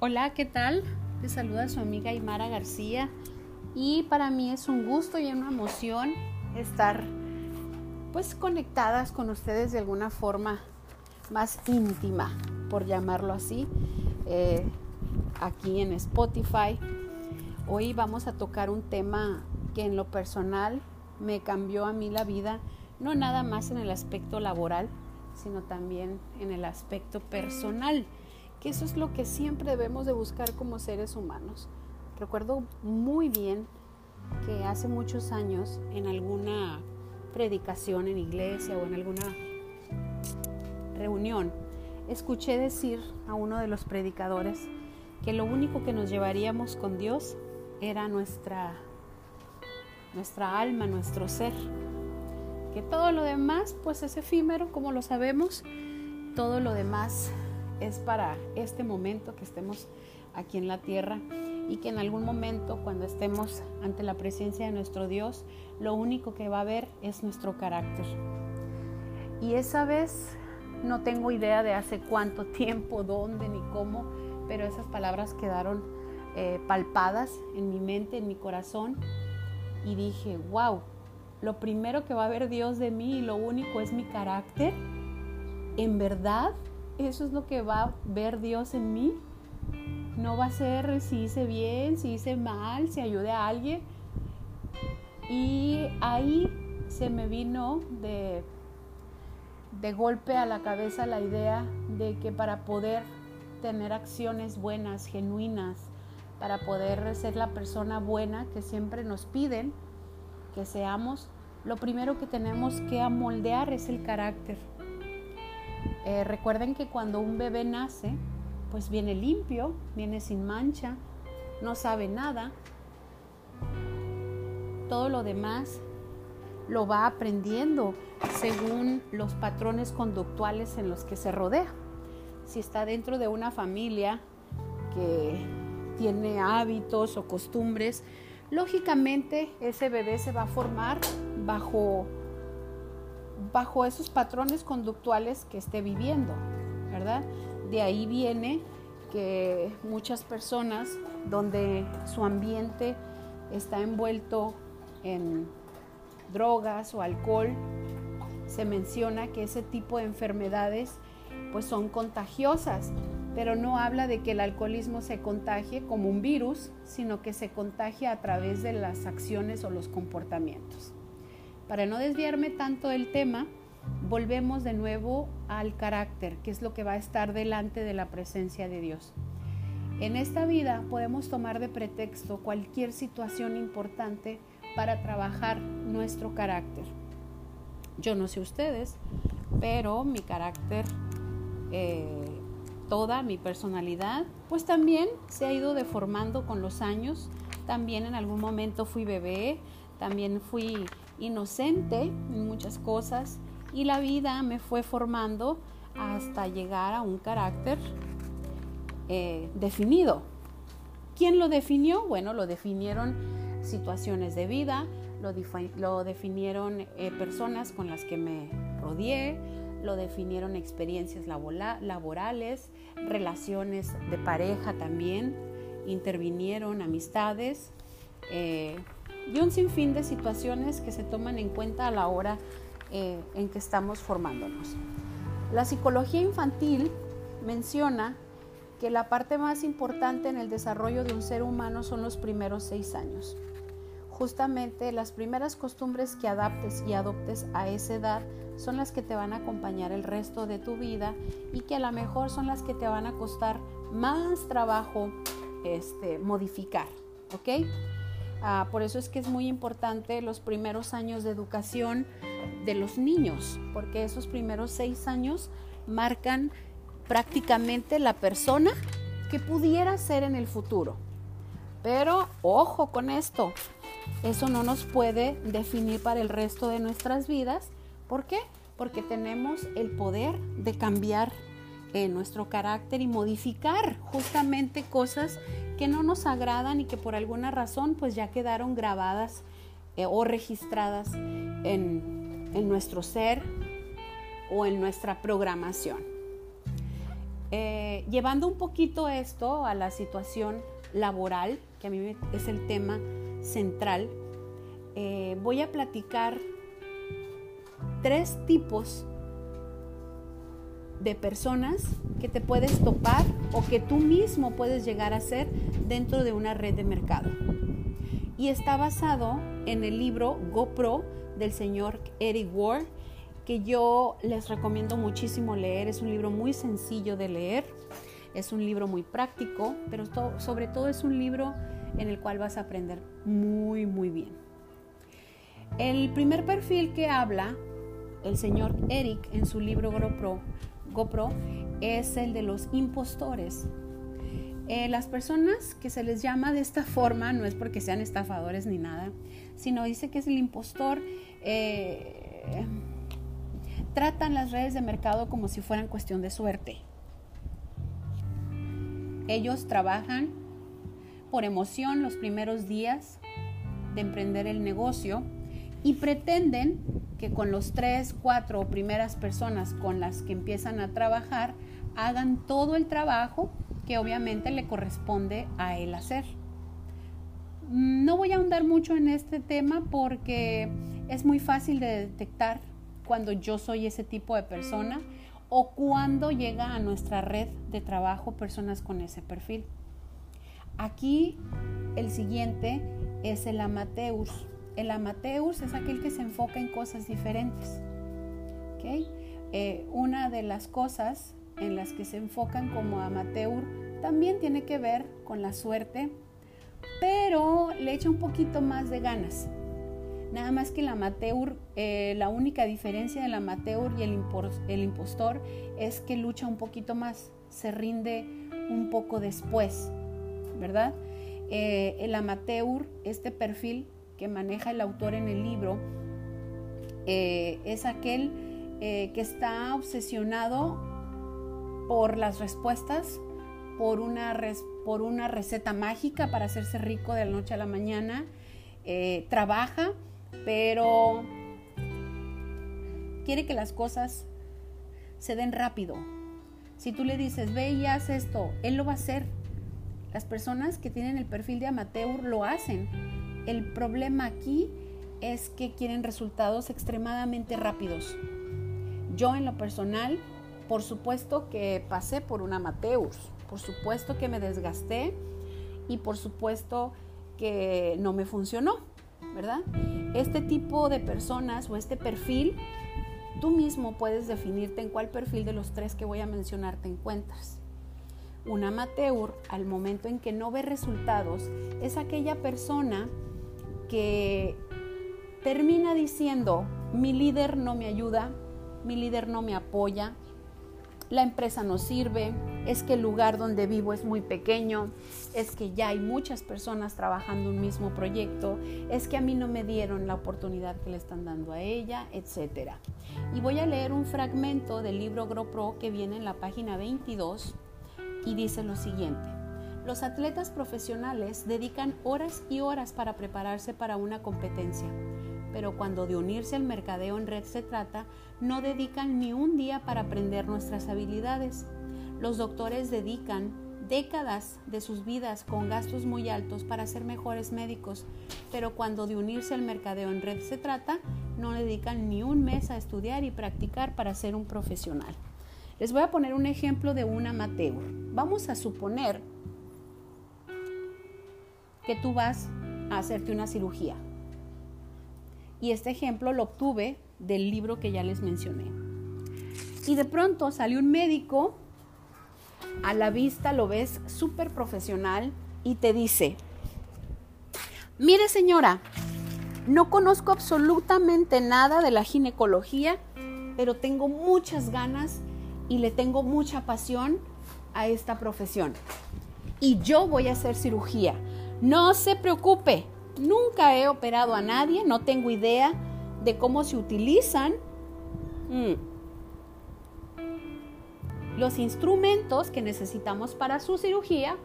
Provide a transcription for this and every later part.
Hola, ¿qué tal? Te saluda su amiga Aymara García y para mí es un gusto y una emoción estar pues conectadas con ustedes de alguna forma más íntima, por llamarlo así, eh, aquí en Spotify. Hoy vamos a tocar un tema que en lo personal me cambió a mí la vida, no nada más en el aspecto laboral, sino también en el aspecto personal que eso es lo que siempre debemos de buscar como seres humanos. Recuerdo muy bien que hace muchos años en alguna predicación en iglesia o en alguna reunión, escuché decir a uno de los predicadores que lo único que nos llevaríamos con Dios era nuestra, nuestra alma, nuestro ser. Que todo lo demás pues es efímero, como lo sabemos, todo lo demás es para este momento que estemos aquí en la tierra y que en algún momento cuando estemos ante la presencia de nuestro Dios, lo único que va a ver es nuestro carácter. Y esa vez no tengo idea de hace cuánto tiempo, dónde ni cómo, pero esas palabras quedaron eh, palpadas en mi mente, en mi corazón y dije, wow, lo primero que va a ver Dios de mí y lo único es mi carácter. ¿En verdad? Eso es lo que va a ver Dios en mí. No va a ser si hice bien, si hice mal, si ayudé a alguien. Y ahí se me vino de, de golpe a la cabeza la idea de que para poder tener acciones buenas, genuinas, para poder ser la persona buena que siempre nos piden que seamos, lo primero que tenemos que amoldear es el carácter. Eh, recuerden que cuando un bebé nace, pues viene limpio, viene sin mancha, no sabe nada. Todo lo demás lo va aprendiendo según los patrones conductuales en los que se rodea. Si está dentro de una familia que tiene hábitos o costumbres, lógicamente ese bebé se va a formar bajo bajo esos patrones conductuales que esté viviendo, ¿verdad? De ahí viene que muchas personas donde su ambiente está envuelto en drogas o alcohol, se menciona que ese tipo de enfermedades pues son contagiosas, pero no habla de que el alcoholismo se contagie como un virus, sino que se contagia a través de las acciones o los comportamientos. Para no desviarme tanto del tema, volvemos de nuevo al carácter, que es lo que va a estar delante de la presencia de Dios. En esta vida podemos tomar de pretexto cualquier situación importante para trabajar nuestro carácter. Yo no sé ustedes, pero mi carácter, eh, toda mi personalidad, pues también se ha ido deformando con los años. También en algún momento fui bebé, también fui inocente en muchas cosas y la vida me fue formando hasta llegar a un carácter eh, definido. ¿Quién lo definió? Bueno, lo definieron situaciones de vida, lo, definieron eh, personas con las que me rodeé, lo definieron experiencias laborales, relaciones de pareja también, intervinieron amistades. Eh, y un sinfín de situaciones que se toman en cuenta a la hora eh, en que estamos formándonos. La psicología infantil menciona que la parte más importante en el desarrollo de un ser humano son los primeros seis años. Justamente las primeras costumbres que adaptes y adoptes a esa edad son las que te van a acompañar el resto de tu vida y que a lo mejor son las que te van a costar más trabajo este, modificar. ¿Ok? Ah, por eso es que es muy importante los primeros años de educación de los niños, porque esos primeros seis años marcan prácticamente la persona que pudiera ser en el futuro. Pero ojo con esto, eso no nos puede definir para el resto de nuestras vidas. ¿Por qué? Porque tenemos el poder de cambiar en nuestro carácter y modificar justamente cosas que no nos agradan y que por alguna razón pues ya quedaron grabadas eh, o registradas en, en nuestro ser o en nuestra programación. eh, llevando un poquito esto a la situación laboral, que a mí es el tema central, eh, voy a platicar tres tipos de personas que te puedes topar o que tú mismo puedes llegar a ser dentro de una red de mercado. Y está basado en el libro GoPro del señor Eric Ward, que yo les recomiendo muchísimo leer. Es un libro muy sencillo de leer, es un libro muy práctico, pero sobre todo es un libro en el cual vas a aprender muy, muy bien. El primer perfil que habla el señor Eric en su libro GoPro GoPro es el de los impostores. Eh, las personas que se les llama de esta forma no es porque sean estafadores ni nada, sino dice que es el impostor. Eh, tratan las redes de mercado como si fueran cuestión de suerte. Ellos trabajan por emoción los primeros días de emprender el negocio y pretenden que con los tres, cuatro primeras personas con las que empiezan a trabajar hagan todo el trabajo que obviamente le corresponde a él hacer. No voy a ahondar mucho en este tema porque es muy fácil de detectar cuando yo soy ese tipo de persona o cuando llega a nuestra red de trabajo personas con ese perfil. Aquí el siguiente es el amateur. El amateur es aquel que se enfoca en cosas diferentes. Eh, una de las cosas en las que se enfocan como amateur también tiene que ver con la suerte, pero le echa un poquito más de ganas. Nada más que el amateur, eh, la única diferencia del amateur y el, el impostor es que lucha un poquito más, se rinde un poco después, ¿verdad? Eh, el amateur, este perfil, que maneja el autor en el libro eh, es aquel eh, que está obsesionado por las respuestas, por una, por una receta mágica para hacerse rico de la noche a la mañana. Eh, trabaja, pero quiere que las cosas se den rápido. Si tú le dices, ve y haz esto, él lo va a hacer. Las personas que tienen el perfil de amateur lo hacen el problema aquí es que quieren resultados extremadamente rápidos. Yo en lo personal, por supuesto que pasé por un amateur, por supuesto que me desgasté y por supuesto que no me funcionó, ¿verdad? Este tipo de personas o este perfil, tú mismo puedes definirte en cuál perfil de los tres que voy a mencionar te encuentras. Un amateur, al momento en que no ve resultados, es aquella persona que termina diciendo, mi líder no me ayuda, mi líder no me apoya, la empresa no sirve, es que el lugar donde vivo es muy pequeño, es que ya hay muchas personas trabajando un mismo proyecto, es que a mí no me dieron la oportunidad que le están dando a ella, etc. Y voy a leer un fragmento del libro GroPro que viene en la página 22 y dice lo siguiente. Los atletas profesionales dedican horas y horas para prepararse para una competencia, pero cuando de unirse al mercadeo en red se trata, no dedican ni un día para aprender nuestras habilidades. Los doctores dedican décadas de sus vidas con gastos muy altos para ser mejores médicos, pero cuando de unirse al mercadeo en red se trata, no dedican ni un mes a estudiar y practicar para ser un profesional. Les voy a poner un ejemplo de un amateur. Vamos a suponer que tú vas a hacerte una cirugía. Y este ejemplo lo obtuve del libro que ya les mencioné. Y de pronto sale un médico, a la vista lo ves súper profesional y te dice, mire señora, no conozco absolutamente nada de la ginecología, pero tengo muchas ganas y le tengo mucha pasión a esta profesión. Y yo voy a hacer cirugía. No se preocupe, nunca he operado a nadie, no tengo idea de cómo se utilizan mm, los instrumentos que necesitamos para su cirugía,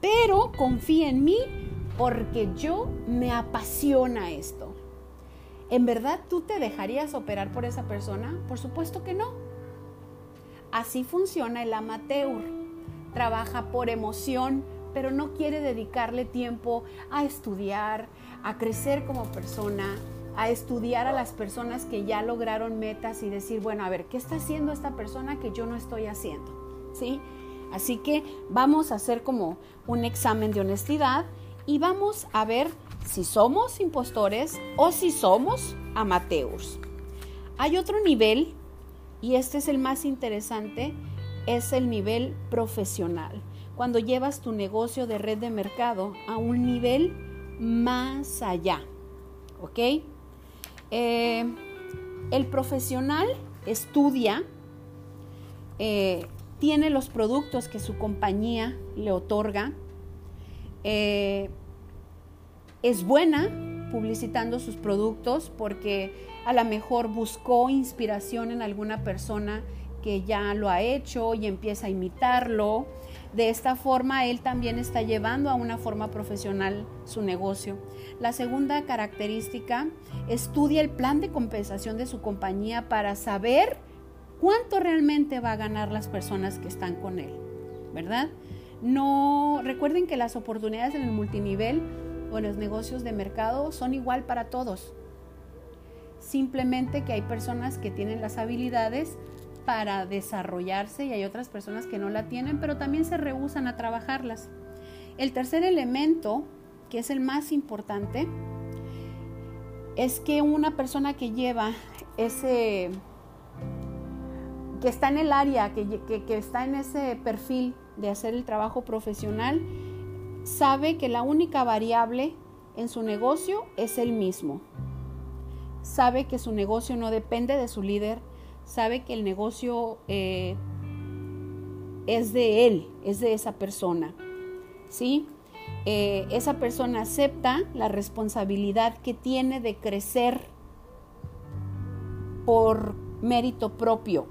pero confía en mí porque yo me apasiona esto. ¿En verdad tú te dejarías operar por esa persona? Por supuesto que no. Así funciona el amateur trabaja por emoción, pero no quiere dedicarle tiempo a estudiar, a crecer como persona, a estudiar a las personas que ya lograron metas y decir, bueno, a ver, ¿qué está haciendo esta persona que yo no estoy haciendo? ¿Sí? Así que vamos a hacer como un examen de honestidad y vamos a ver si somos impostores o si somos amateurs. Hay otro nivel, y este es el más interesante, es el nivel profesional. Cuando llevas tu negocio de red de mercado a un nivel más allá. ¿Ok? Eh, el profesional estudia, eh, tiene los productos que su compañía le otorga, eh, es buena publicitando sus productos porque a lo mejor buscó inspiración en alguna persona que ya lo ha hecho y empieza a imitarlo. De esta forma, él también está llevando a una forma profesional su negocio. La segunda característica, estudia el plan de compensación de su compañía para saber cuánto realmente va a ganar las personas que están con él, ¿verdad? No, recuerden que las oportunidades en el multinivel o en los negocios de mercado son igual para todos. Simplemente que hay personas que tienen las habilidades para desarrollarse y hay otras personas que no la tienen, pero también se rehusan a trabajarlas. El tercer elemento, que es el más importante, es que una persona que lleva ese, que está en el área, que, que está en ese perfil de hacer el trabajo profesional, sabe que la única variable en su negocio es el mismo. Sabe que su negocio no depende de su líder, sabe que el negocio eh, es de él, es de esa persona. ¿Sí? Eh, esa persona acepta la responsabilidad que tiene de crecer por mérito propio.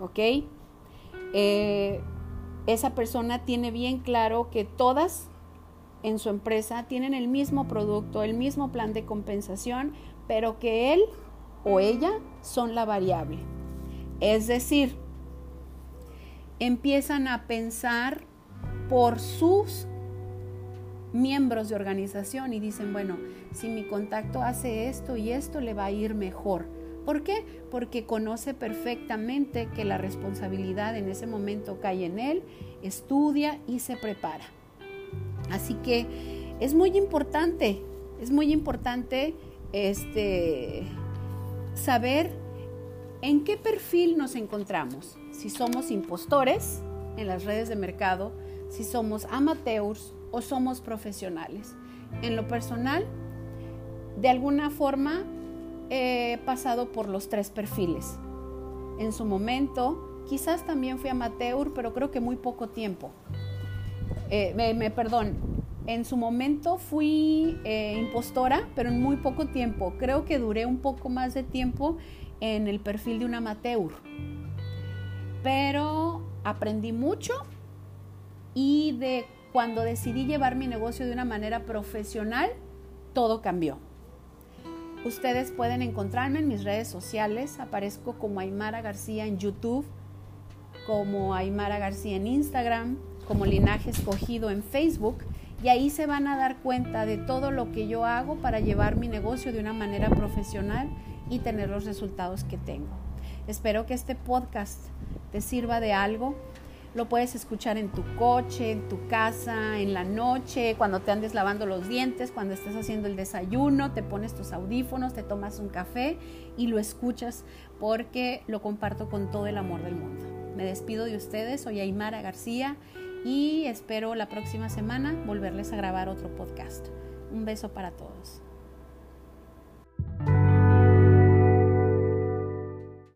¿Ok? Eh, esa persona tiene bien claro que todas en su empresa tienen el mismo producto, el mismo plan de compensación, pero que él o ella son la variable. Es decir, empiezan a pensar por sus miembros de organización y dicen, bueno, si mi contacto hace esto y esto, le va a ir mejor. ¿Por qué? Porque conoce perfectamente que la responsabilidad en ese momento cae en él, estudia y se prepara. Así que es muy importante, es muy importante este, saber en qué perfil nos encontramos. Si somos impostores en las redes de mercado, si somos amateurs o somos profesionales. En lo personal, de alguna forma he pasado por los tres perfiles. En su momento, quizás también fui amateur, pero creo que muy poco tiempo. Eh, me, perdón, en su momento fui eh, impostora, pero en muy poco tiempo. Creo que duré un poco más de tiempo en el perfil de un amateur. Pero aprendí mucho y de cuando decidí llevar mi negocio de una manera profesional, todo cambió. Ustedes pueden encontrarme en mis redes sociales. Aparezco como Aymara García en YouTube, como Aymara García en Instagram, como Linaje Escogido en Facebook. Y ahí se van a dar cuenta de todo lo que yo hago para llevar mi negocio de una manera profesional y tener los resultados que tengo. Espero que este podcast te sirva de algo lo puedes escuchar en tu coche, en tu casa, en la noche, cuando te andes lavando los dientes, cuando estés haciendo el desayuno, te pones tus audífonos, te tomas un café y lo escuchas porque lo comparto con todo el amor del mundo. Me despido de ustedes, soy Aymara García y espero la próxima semana volverles a grabar otro podcast. Un beso para todos.